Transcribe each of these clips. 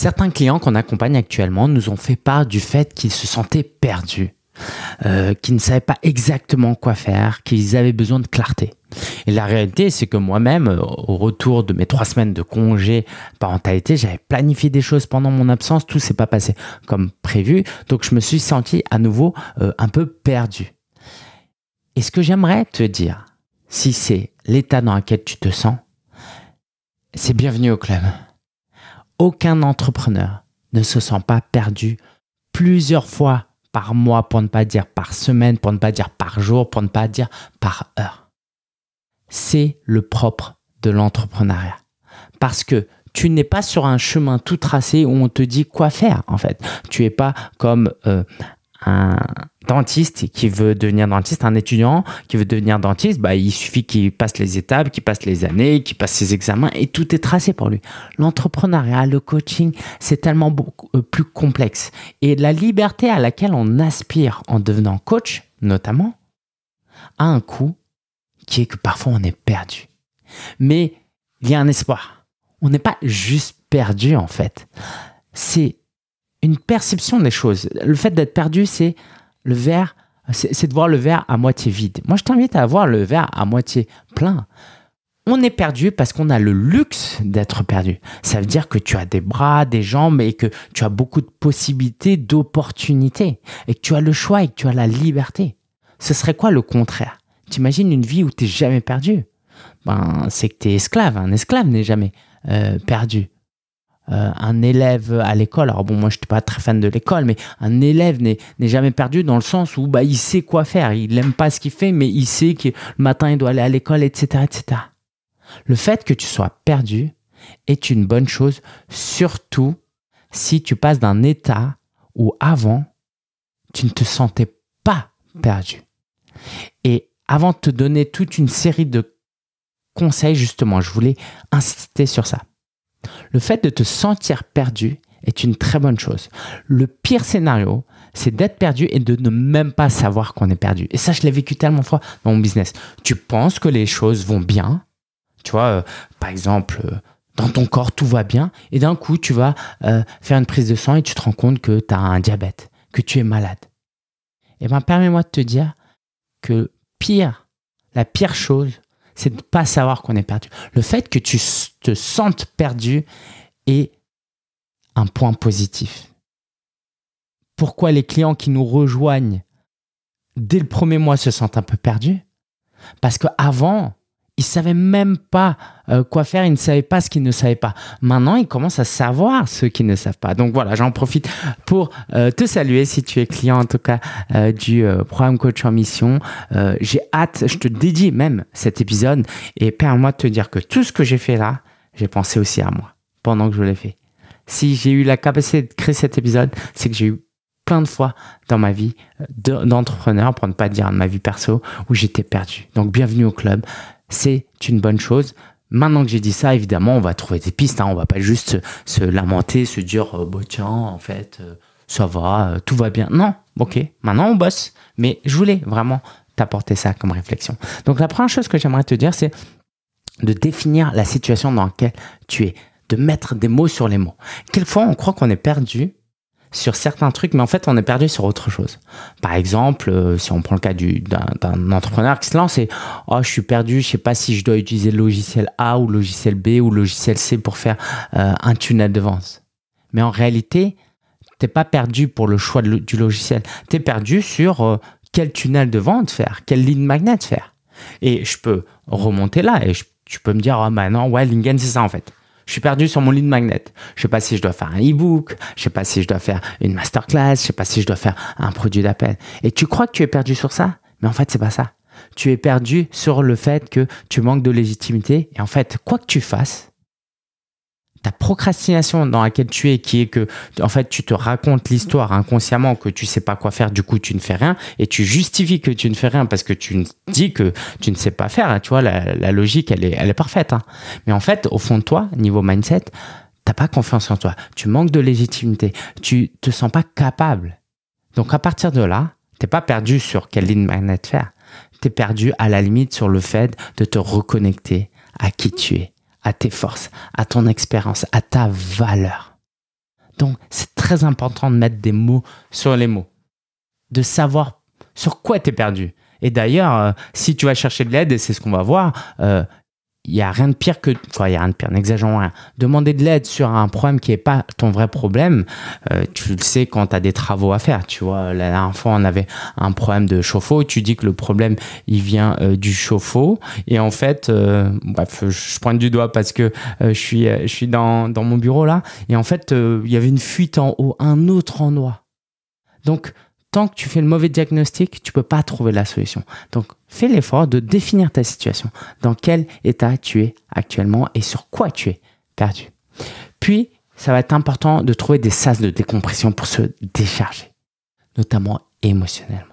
Certains clients qu'on accompagne actuellement nous ont fait part du fait qu'ils se sentaient perdus, euh, qu'ils ne savaient pas exactement quoi faire, qu'ils avaient besoin de clarté. Et la réalité, c'est que moi-même, au retour de mes trois semaines de congé parentalité, j'avais planifié des choses pendant mon absence, tout s'est pas passé comme prévu, donc je me suis senti à nouveau euh, un peu perdu. Et ce que j'aimerais te dire, si c'est l'état dans lequel tu te sens, c'est bienvenue au club. Aucun entrepreneur ne se sent pas perdu plusieurs fois par mois, pour ne pas dire par semaine, pour ne pas dire par jour, pour ne pas dire par heure. C'est le propre de l'entrepreneuriat. Parce que tu n'es pas sur un chemin tout tracé où on te dit quoi faire en fait. Tu es pas comme euh, un dentiste qui veut devenir dentiste, un étudiant qui veut devenir dentiste, bah, il suffit qu'il passe les étapes, qu'il passe les années, qu'il passe ses examens et tout est tracé pour lui. L'entrepreneuriat, le coaching, c'est tellement beaucoup, euh, plus complexe. Et la liberté à laquelle on aspire en devenant coach, notamment, a un coût qui est que parfois on est perdu. Mais il y a un espoir. On n'est pas juste perdu en fait. C'est une perception des choses. Le fait d'être perdu, c'est le verre, c'est de voir le verre à moitié vide. Moi, je t'invite à voir le verre à moitié plein. On est perdu parce qu'on a le luxe d'être perdu. Ça veut dire que tu as des bras, des jambes et que tu as beaucoup de possibilités, d'opportunités et que tu as le choix et que tu as la liberté. Ce serait quoi le contraire? T'imagines une vie où tu n'es jamais perdu? Ben, C'est que tu es esclave. Un esclave n'est jamais euh, perdu. Euh, un élève à l'école, alors bon, moi je suis pas très fan de l'école, mais un élève n'est jamais perdu dans le sens où bah, il sait quoi faire. Il n'aime pas ce qu'il fait, mais il sait que le matin il doit aller à l'école, etc., etc. Le fait que tu sois perdu est une bonne chose, surtout si tu passes d'un état où avant, tu ne te sentais pas perdu. Et avant de te donner toute une série de conseils, justement, je voulais insister sur ça. Le fait de te sentir perdu est une très bonne chose. Le pire scénario, c'est d'être perdu et de ne même pas savoir qu'on est perdu. Et ça, je l'ai vécu tellement fois dans mon business. Tu penses que les choses vont bien? Tu vois, euh, par exemple, euh, dans ton corps, tout va bien. Et d'un coup, tu vas euh, faire une prise de sang et tu te rends compte que tu as un diabète, que tu es malade. Eh bien, permets-moi de te dire que pire, la pire chose, c'est de ne pas savoir qu'on est perdu. Le fait que tu te sentes perdu est un point positif. Pourquoi les clients qui nous rejoignent dès le premier mois se sentent un peu perdus? Parce qu'avant, ils savaient même pas euh, quoi faire, ils ne savaient pas ce qu'ils ne savaient pas. Maintenant, ils commencent à savoir ce qu'ils ne savent pas. Donc voilà, j'en profite pour euh, te saluer si tu es client en tout cas euh, du programme Coach en Mission. j'ai hâte, je te dédie même cet épisode et permets-moi de te dire que tout ce que j'ai fait là, j'ai pensé aussi à moi pendant que je l'ai fait. Si j'ai eu la capacité de créer cet épisode, c'est que j'ai eu plein de fois dans ma vie d'entrepreneur, pour ne pas dire de ma vie perso, où j'étais perdu. Donc bienvenue au club c'est une bonne chose. Maintenant que j'ai dit ça, évidemment, on va trouver des pistes. Hein. On va pas juste se, lamenter, se dire, oh, bah, tiens, en fait, euh, ça va, euh, tout va bien. Non, ok, maintenant on bosse. Mais je voulais vraiment t'apporter ça comme réflexion. Donc la première chose que j'aimerais te dire, c'est de définir la situation dans laquelle tu es, de mettre des mots sur les mots. Quelquefois, on croit qu'on est perdu sur certains trucs, mais en fait, on est perdu sur autre chose. Par exemple, euh, si on prend le cas d'un entrepreneur qui se lance et oh, je suis perdu, je sais pas si je dois utiliser le logiciel A ou logiciel B ou logiciel C pour faire euh, un tunnel de vente. Mais en réalité, t'es pas perdu pour le choix du logiciel. Tu es perdu sur euh, quel tunnel de vente faire, quelle ligne magnet faire. Et je peux remonter là et tu peux me dire, oh, bah non, ouais, Lingen, c'est ça en fait. Je suis perdu sur mon lead magnet. Je sais pas si je dois faire un e-book, je sais pas si je dois faire une masterclass, je sais pas si je dois faire un produit d'appel. Et tu crois que tu es perdu sur ça, mais en fait c'est pas ça. Tu es perdu sur le fait que tu manques de légitimité et en fait quoi que tu fasses, ta procrastination dans laquelle tu es, qui est que, en fait, tu te racontes l'histoire inconsciemment que tu sais pas quoi faire, du coup, tu ne fais rien, et tu justifies que tu ne fais rien parce que tu dis que tu ne sais pas faire. Hein. Tu vois, la, logique, elle est, elle est parfaite. Hein. Mais en fait, au fond de toi, niveau mindset, t'as pas confiance en toi. Tu manques de légitimité. Tu te sens pas capable. Donc, à partir de là, t'es pas perdu sur quelle ligne magnet faire. T'es perdu à la limite sur le fait de te reconnecter à qui tu es à tes forces, à ton expérience, à ta valeur. Donc, c'est très important de mettre des mots sur les mots, de savoir sur quoi tu es perdu. Et d'ailleurs, euh, si tu vas chercher de l'aide, et c'est ce qu'on va voir, euh, il n'y a rien de pire que, enfin, il n'y a rien de pire, n'exagérons rien. Demander de l'aide sur un problème qui n'est pas ton vrai problème, euh, tu le sais quand tu as des travaux à faire. Tu vois, la dernière fois, on avait un problème de chauffe-eau. Tu dis que le problème, il vient euh, du chauffe-eau. Et en fait, euh, bref, je pointe du doigt parce que je suis, je suis dans, dans mon bureau là. Et en fait, il y avait une fuite en haut, un autre endroit. Donc, tant que tu fais le mauvais diagnostic, tu peux pas trouver la solution. Donc, fais l'effort de définir ta situation, dans quel état tu es actuellement et sur quoi tu es perdu. Puis, ça va être important de trouver des sas de décompression pour se décharger, notamment émotionnellement.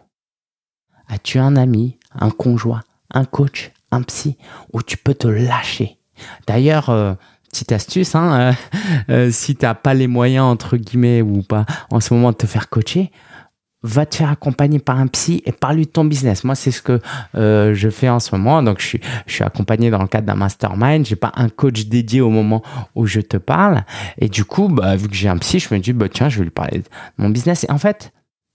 As-tu un ami, un conjoint, un coach, un psy où tu peux te lâcher? D'ailleurs, euh, petite astuce, hein, euh, euh, si tu n'as pas les moyens, entre guillemets, ou pas en ce moment de te faire coacher, va te faire accompagner par un psy et parle-lui de ton business. Moi, c'est ce que euh, je fais en ce moment. Donc, je suis, accompagné dans le cadre d'un mastermind. J'ai pas un coach dédié au moment où je te parle. Et du coup, bah, vu que j'ai un psy, je me dis, bah, tiens, je vais lui parler de mon business. Et en fait,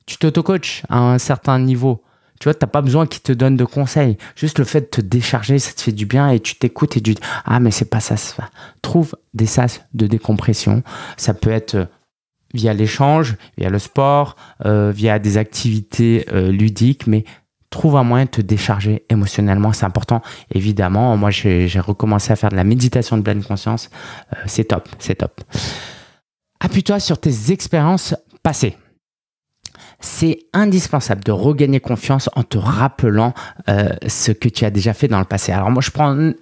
tu t'auto-coaches à un certain niveau. Tu vois, tu n'as pas besoin qu'il te donne de conseils. Juste le fait de te décharger, ça te fait du bien et tu t'écoutes et tu dis, ah, mais c'est pas ça, ça. Trouve des sas de décompression. Ça peut être via l'échange, via le sport, euh, via des activités euh, ludiques, mais trouve un moyen de te décharger émotionnellement, c'est important. Évidemment, moi j'ai recommencé à faire de la méditation de pleine conscience, euh, c'est top, c'est top. Appuie-toi sur tes expériences passées. C'est indispensable de regagner confiance en te rappelant ce que tu as déjà fait dans le passé. Alors moi, je,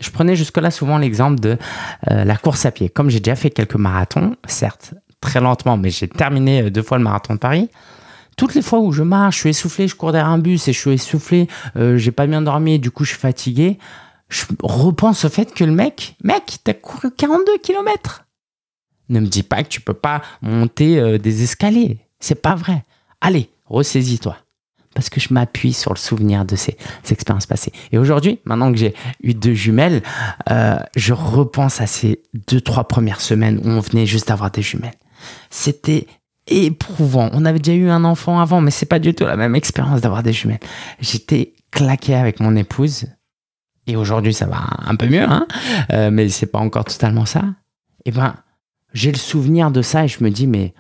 je prenais jusque-là souvent l'exemple de la course à pied. Comme j'ai déjà fait quelques marathons, certes, très lentement, mais j'ai terminé euh, deux fois le marathon de Paris. Toutes les fois où je marche, je suis essoufflé, je cours derrière un bus et je suis essoufflé, euh, j'ai pas bien dormi, du coup je suis fatigué. Je repense au fait que le mec, mec, t'as couru 42 km. Ne me dis pas que tu peux pas monter euh, des escaliers. C'est pas vrai. Allez, ressaisis-toi parce que je m'appuie sur le souvenir de ces, expériences passées. Et aujourd'hui, maintenant que j'ai eu deux jumelles, euh, je repense à ces deux, trois premières semaines où on venait juste d'avoir des jumelles. C'était éprouvant. On avait déjà eu un enfant avant, mais c'est pas du tout la même expérience d'avoir des jumelles. J'étais claqué avec mon épouse. Et aujourd'hui, ça va un peu mieux, hein euh, mais c'est pas encore totalement ça. Et eh ben, j'ai le souvenir de ça et je me dis, mais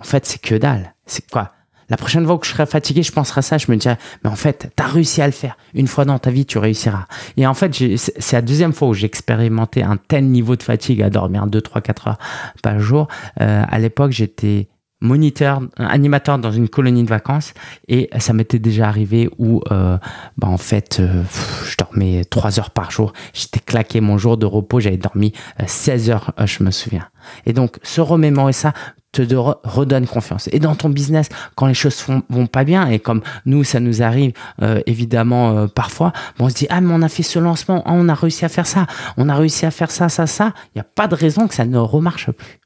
en fait, c'est que dalle. C'est quoi? La prochaine fois que je serai fatigué, je penserai à ça, je me dirai, mais en fait, tu as réussi à le faire. Une fois dans ta vie, tu réussiras. Et en fait, c'est la deuxième fois où j'ai expérimenté un tel niveau de fatigue à dormir 2, 3, 4 heures par jour. Euh, à l'époque, j'étais moniteur, animateur dans une colonie de vacances et ça m'était déjà arrivé où euh, bah en fait euh, je dormais 3 heures par jour j'étais claqué mon jour de repos j'avais dormi 16 heures je me souviens et donc se remémorer ça te redonne confiance. Et dans ton business, quand les choses vont pas bien, et comme nous, ça nous arrive euh, évidemment euh, parfois, on se dit, ah mais on a fait ce lancement, ah, on a réussi à faire ça, on a réussi à faire ça, ça, ça, il n'y a pas de raison que ça ne remarche plus.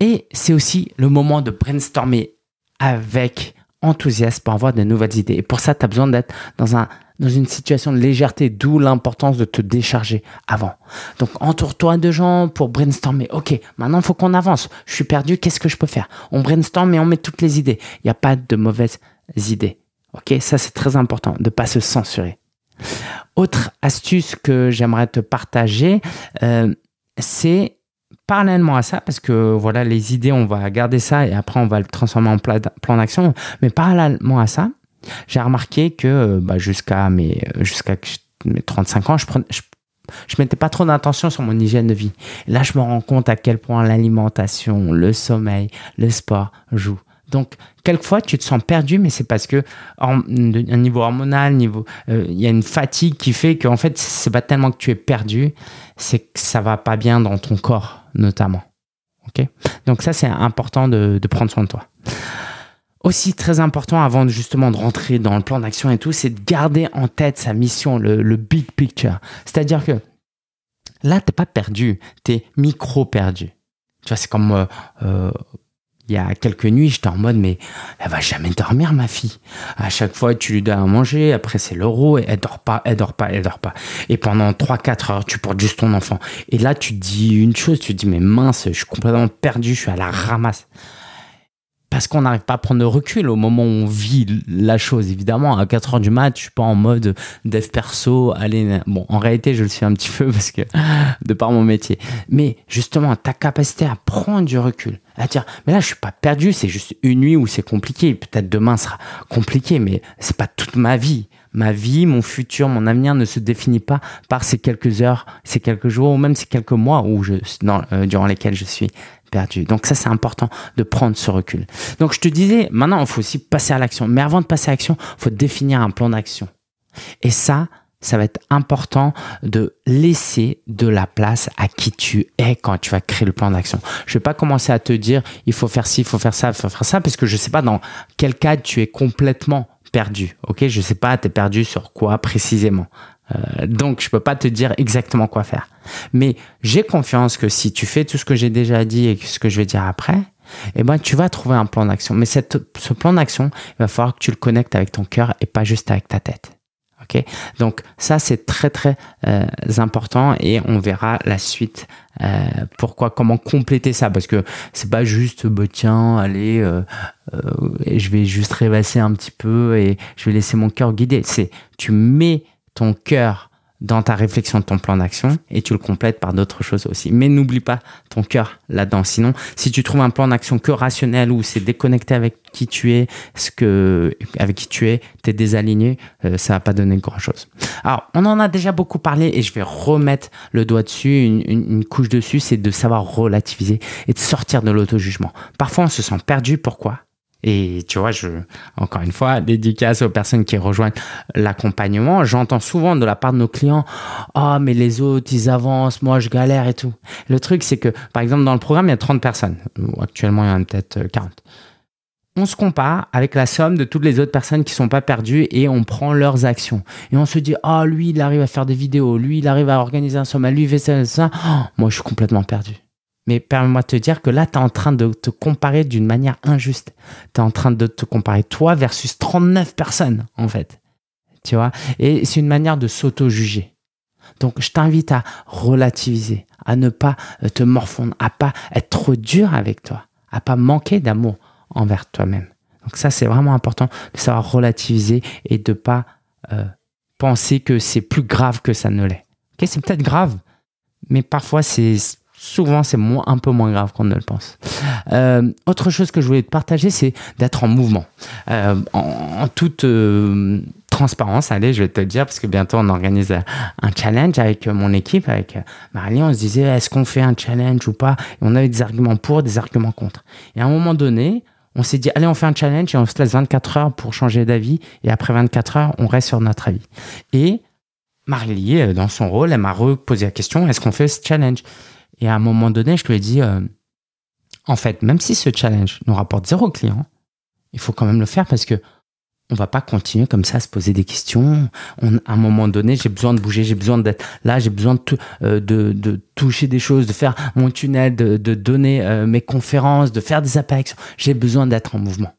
Et c'est aussi le moment de brainstormer avec enthousiasme pour avoir de nouvelles idées. Et pour ça, tu as besoin d'être dans un dans une situation de légèreté, d'où l'importance de te décharger avant. Donc entoure-toi de gens pour brainstormer. Ok, maintenant il faut qu'on avance. Je suis perdu, qu'est-ce que je peux faire? On brainstorm et on met toutes les idées. Il n'y a pas de mauvaises idées. Ok, ça c'est très important de pas se censurer. Autre astuce que j'aimerais te partager, euh, c'est parallèlement à ça, parce que voilà, les idées, on va garder ça et après on va le transformer en plan d'action, mais parallèlement à ça, j'ai remarqué que euh, bah, jusqu'à mes, mes 35 ans, je prenais, je, mettais pas trop d'attention sur mon hygiène de vie. là, je me rends compte à quel point l'alimentation, le sommeil, le sport jouent. Donc, quelquefois, tu te sens perdu, mais c'est parce que, un niveau hormonal, niveau, euh, il y a une fatigue qui fait qu'en fait, c'est pas tellement que tu es perdu, c'est que ça va pas bien dans ton corps, notamment. Ok Donc ça, c'est important de, de prendre soin de toi aussi très important avant justement de rentrer dans le plan d'action et tout, c'est de garder en tête sa mission, le, big picture. C'est-à-dire que là, t'es pas perdu, t'es micro perdu. Tu vois, c'est comme euh, euh, il y a quelques nuits, j'étais en mode, mais elle va jamais dormir, ma fille. À chaque fois, tu lui donnes à manger, après c'est l'euro, et elle dort pas, elle dort pas, elle dort pas. Et pendant 3-4 heures, tu portes juste ton enfant. Et là, tu te dis une chose, tu te dis, mais mince, je suis complètement perdu, je suis à la ramasse parce qu'on n'arrive pas à prendre de recul au moment où on vit la chose. Évidemment, à 4 heures du mat, je suis pas en mode dev perso. Allez, bon, en réalité, je le suis un petit peu parce que de par mon métier. Mais justement, ta capacité à prendre du recul, à dire, mais là, je suis pas perdu, c'est juste une nuit où c'est compliqué. Peut-être demain sera compliqué, mais c'est pas toute ma vie. Ma vie, mon futur, mon avenir ne se définit pas par ces quelques heures, ces quelques jours ou même ces quelques mois où je, euh, durant lesquels je suis perdu. Donc ça, c'est important de prendre ce recul. Donc je te disais, maintenant, il faut aussi passer à l'action. Mais avant de passer à l'action, il faut définir un plan d'action. Et ça, ça va être important de laisser de la place à qui tu es quand tu vas créer le plan d'action. Je vais pas commencer à te dire il faut faire ci, il faut faire ça, il faut faire ça parce que je sais pas dans quel cas tu es complètement perdu. OK, je sais pas tu es perdu sur quoi précisément. Euh, donc, je peux pas te dire exactement quoi faire. Mais j'ai confiance que si tu fais tout ce que j'ai déjà dit et ce que je vais dire après, eh ben, tu vas trouver un plan d'action. Mais cette, ce plan d'action, il va falloir que tu le connectes avec ton cœur et pas juste avec ta tête. Donc ça c'est très très euh, important et on verra la suite. Euh, pourquoi Comment compléter ça Parce que c'est pas juste bah, tiens allez euh, je vais juste rêvasser un petit peu et je vais laisser mon cœur guider. C'est tu mets ton cœur dans ta réflexion de ton plan d'action et tu le complètes par d'autres choses aussi. Mais n'oublie pas ton cœur là-dedans. Sinon, si tu trouves un plan d'action que rationnel ou c'est déconnecté avec qui tu es, ce que, avec qui tu es, t'es désaligné, euh, ça va pas donner grand chose. Alors, on en a déjà beaucoup parlé et je vais remettre le doigt dessus, une, une couche dessus, c'est de savoir relativiser et de sortir de l'auto-jugement. Parfois, on se sent perdu. Pourquoi? Et tu vois, je, encore une fois, dédicace aux personnes qui rejoignent l'accompagnement. J'entends souvent de la part de nos clients, ah, mais les autres, ils avancent, moi, je galère et tout. Le truc, c'est que, par exemple, dans le programme, il y a 30 personnes. Actuellement, il y en a peut-être 40. Euh, on se compare avec la somme de toutes les autres personnes qui sont pas perdues et on prend leurs actions. Et on se dit, ah, lui, il arrive à faire des vidéos, lui, il arrive à organiser un sommet, lui, il fait ça, ça. Oh, moi, je suis complètement perdu. Mais permets-moi de te dire que là, tu es en train de te comparer d'une manière injuste. Tu es en train de te comparer toi versus 39 personnes, en fait. Tu vois? Et c'est une manière de s'auto-juger. Donc, je t'invite à relativiser, à ne pas euh, te morfondre, à pas être trop dur avec toi, à pas manquer d'amour envers toi-même. Donc ça, c'est vraiment important de savoir relativiser et de pas euh, penser que c'est plus grave que ça ne l'est. Ok, c'est peut-être grave, mais parfois c'est souvent c'est un peu moins grave qu'on ne le pense. Euh, autre chose que je voulais te partager, c'est d'être en mouvement. Euh, en, toute euh, transparence, allez, je vais te le dire, parce que bientôt on organise un challenge avec mon équipe, avec Marie, on se disait, est-ce qu'on fait un challenge ou pas? Et On avait des arguments pour, des arguments contre. Et à un moment donné, on s'est dit, allez, on fait un challenge et on se laisse 24 heures pour changer d'avis. Et après 24 heures, on reste sur notre avis. Et Marie, dans son rôle, elle m'a reposé la question, est-ce qu'on fait ce challenge? Et à un moment donné, je lui ai dit, euh, en fait, même si ce challenge nous rapporte zéro client, il faut quand même le faire parce que on va pas continuer comme ça à se poser des questions. On, à un moment donné, j'ai besoin de bouger, j'ai besoin d'être là, j'ai besoin de, euh, de, de, toucher des choses, de faire mon tunnel, de, de donner euh, mes conférences, de faire des apparitions. J'ai besoin d'être en mouvement.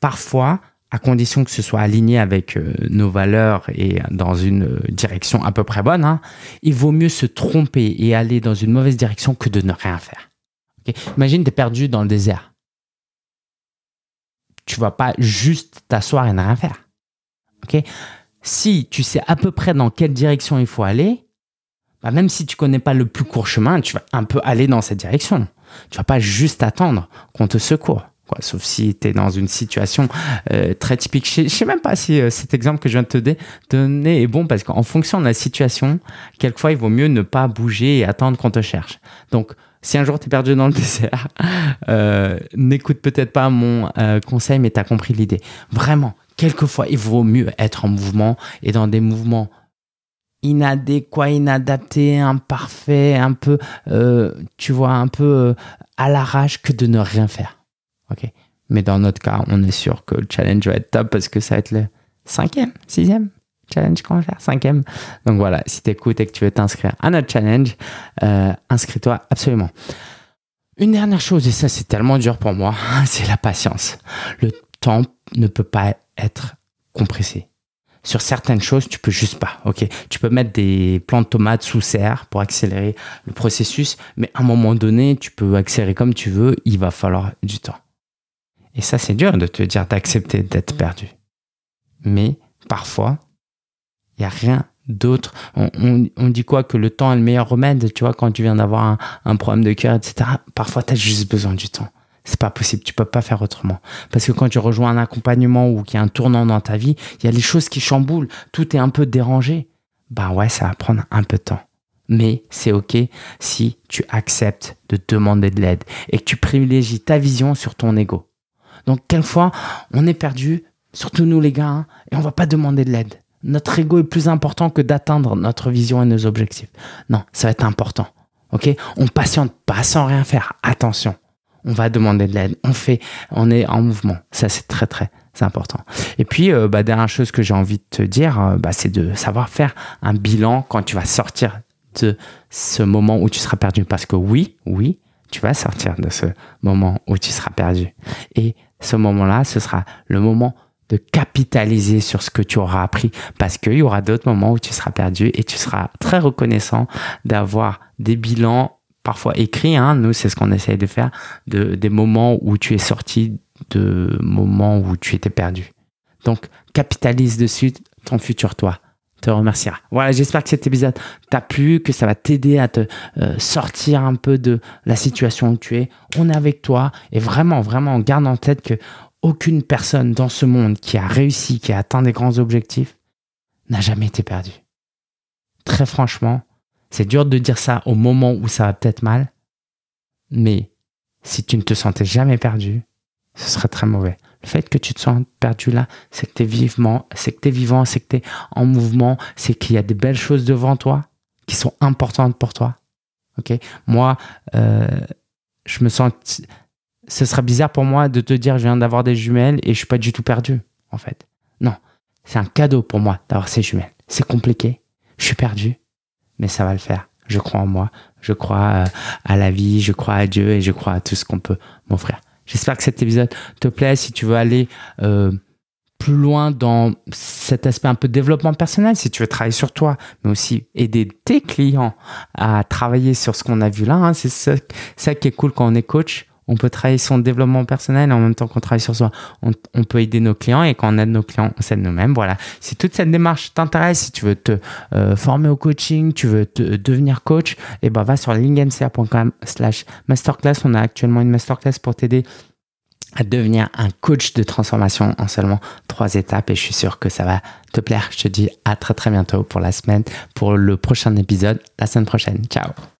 Parfois, à condition que ce soit aligné avec euh, nos valeurs et dans une euh, direction à peu près bonne, hein, il vaut mieux se tromper et aller dans une mauvaise direction que de ne rien faire. Imagine, tu es perdu dans le désert. Tu vas pas juste t'asseoir et ne rien faire. si tu sais à peu près dans quelle direction il faut aller, bah, même si tu connais pas le plus court chemin, tu vas un peu aller dans cette direction. Tu vas pas juste attendre qu'on te secoue sauf si tu es dans une situation euh, très typique. Je ne sais même pas si euh, cet exemple que je viens de te donner est bon parce qu'en fonction de la situation, quelquefois il vaut mieux ne pas bouger et attendre qu'on te cherche. Donc, si un jour tu es perdu dans le désert, euh, n'écoute peut-être pas mon conseil, mais tu compris l'idée. Vraiment, quelquefois, il vaut mieux être en mouvement et dans des mouvements inadéquats, inadaptés, imparfaits, un peu, tu vois, un peu à l'arrache que de ne rien faire. Ok. Mais dans notre cas, on est sûr que le challenge va être top parce que ça va être le cinquième, sixième challenge qu'on va faire, cinquième. Donc voilà, si tu écoutes et que tu veux t'inscrire à notre challenge, euh, inscris-toi absolument. Une dernière chose, et ça c'est tellement dur pour moi, c'est la patience. Le temps ne peut pas être compressé. Sur certaines choses, tu peux juste pas. Ok, tu peux mettre des plants de tomates sous serre pour accélérer le processus, mais à un moment donné, tu peux accélérer comme tu veux. Il va falloir du temps. Et ça, c'est dur de te dire d'accepter d'être perdu. Mais parfois, il y a rien d'autre. On, dit quoi que le temps est le meilleur remède. Tu vois, quand tu viens d'avoir un, problème de cœur, etc. Parfois, tu as juste besoin du temps. C'est pas possible, tu peux pas faire autrement. Parce que quand tu rejoins un accompagnement ou qu'il y a un tournant dans ta vie, il y a les choses qui chamboulent, tout est un peu dérangé. Bah ouais, ça va prendre un peu de temps. Mais c'est ok si tu acceptes de demander de l'aide et que tu privilégies ta vision sur ton ego. Donc quelquefois, on est perdu, surtout nous les gars, hein, et on va pas demander de l'aide. Notre ego est plus important que d'atteindre notre vision et nos objectifs. Non, ça va être important. Ok? On patiente pas sans rien faire. Attention on va demander de l'aide, on fait, on est en mouvement. Ça, c'est très, très important. Et puis, euh, bah, dernière chose que j'ai envie de te dire, euh, bah, c'est de savoir faire un bilan quand tu vas sortir de ce moment où tu seras perdu. Parce que oui, oui, tu vas sortir de ce moment où tu seras perdu. Et ce moment-là, ce sera le moment de capitaliser sur ce que tu auras appris parce qu'il y aura d'autres moments où tu seras perdu et tu seras très reconnaissant d'avoir des bilans parfois écrit, hein, nous c'est ce qu'on essaye de faire, de, des moments où tu es sorti, de moments où tu étais perdu. Donc capitalise dessus ton futur toi te remerciera. Voilà, j'espère que cet épisode t'a plu, que ça va t'aider à te euh, sortir un peu de la situation où tu es. On est avec toi et vraiment, vraiment, garde en tête que aucune personne dans ce monde qui a réussi, qui a atteint des grands objectifs, n'a jamais été perdu. Très franchement, c'est dur de dire ça au moment où ça va peut-être mal, mais si tu ne te sentais jamais perdu, ce serait très mauvais. Le fait que tu te sens perdu là, c'est que tu es vivement, c'est que tu vivant, c'est que tu es en mouvement, c'est qu'il y a des belles choses devant toi qui sont importantes pour toi. OK? Moi, euh, je me sens ce serait bizarre pour moi de te dire je viens d'avoir des jumelles et je suis pas du tout perdu en fait. Non, c'est un cadeau pour moi d'avoir ces jumelles. C'est compliqué, je suis perdu, mais ça va le faire. Je crois en moi, je crois euh, à la vie, je crois à Dieu et je crois à tout ce qu'on peut m'offrir. J'espère que cet épisode te plaît. Si tu veux aller euh, plus loin dans cet aspect un peu développement personnel, si tu veux travailler sur toi, mais aussi aider tes clients à travailler sur ce qu'on a vu là, hein, c'est ça qui est cool quand on est coach on peut travailler son développement personnel en même temps qu'on travaille sur soi. On, peut aider nos clients et quand on aide nos clients, on s'aide nous-mêmes. Voilà. Si toute cette démarche t'intéresse, si tu veux te euh, former au coaching, tu veux te, devenir coach, et eh ben va sur linkmca.com slash masterclass. On a actuellement une masterclass pour t'aider à devenir un coach de transformation en seulement trois étapes et je suis sûr que ça va te plaire. Je te dis à très très bientôt pour la semaine, pour le prochain épisode la semaine prochaine. Ciao